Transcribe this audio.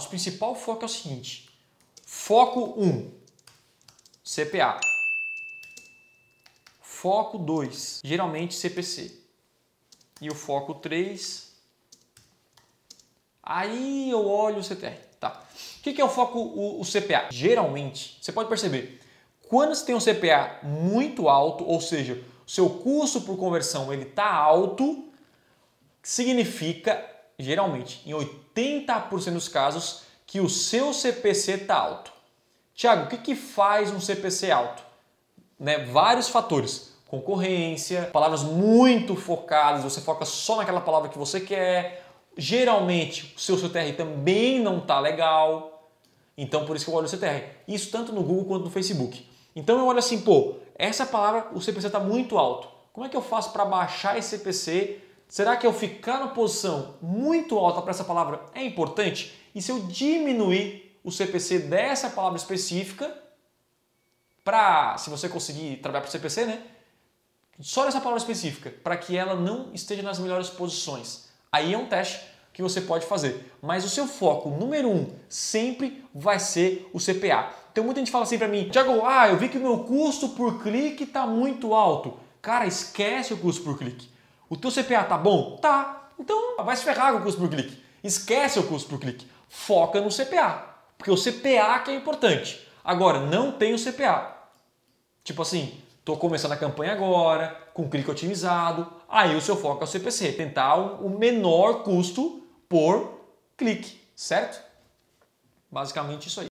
nosso principal foco é o seguinte: foco 1, CPA. Foco 2, geralmente CPC. E o foco 3, aí eu olho o CTR. Tá. O que é o foco, o, o CPA? Geralmente, você pode perceber, quando você tem um CPA muito alto, ou seja, seu custo por conversão ele está alto, significa, geralmente, em 80% dos casos, que o seu CPC está alto. Tiago, o que, que faz um CPC alto? Né, vários fatores concorrência, palavras muito focadas, você foca só naquela palavra que você quer. Geralmente o seu CTR também não está legal, então por isso que eu olho o CTR. Isso tanto no Google quanto no Facebook. Então eu olho assim, pô, essa palavra o CPC está muito alto. Como é que eu faço para baixar esse CPC? Será que eu ficar na posição muito alta para essa palavra é importante? E se eu diminuir o CPC dessa palavra específica, para, se você conseguir trabalhar para o CPC, né? só nessa palavra específica, para que ela não esteja nas melhores posições. Aí é um teste que você pode fazer. Mas o seu foco número um sempre vai ser o CPA. Então muita gente fala assim para mim, Tiago, ah, eu vi que o meu custo por clique está muito alto. Cara, esquece o custo por clique. O teu CPA tá bom? Tá. Então vai se ferrar com o custo por clique. Esquece o custo por clique. Foca no CPA. Porque o CPA que é importante. Agora, não tem o CPA. Tipo assim, Estou começando a campanha agora, com clique otimizado. Aí o seu foco é o CPC, tentar o menor custo por clique, certo? Basicamente isso aí.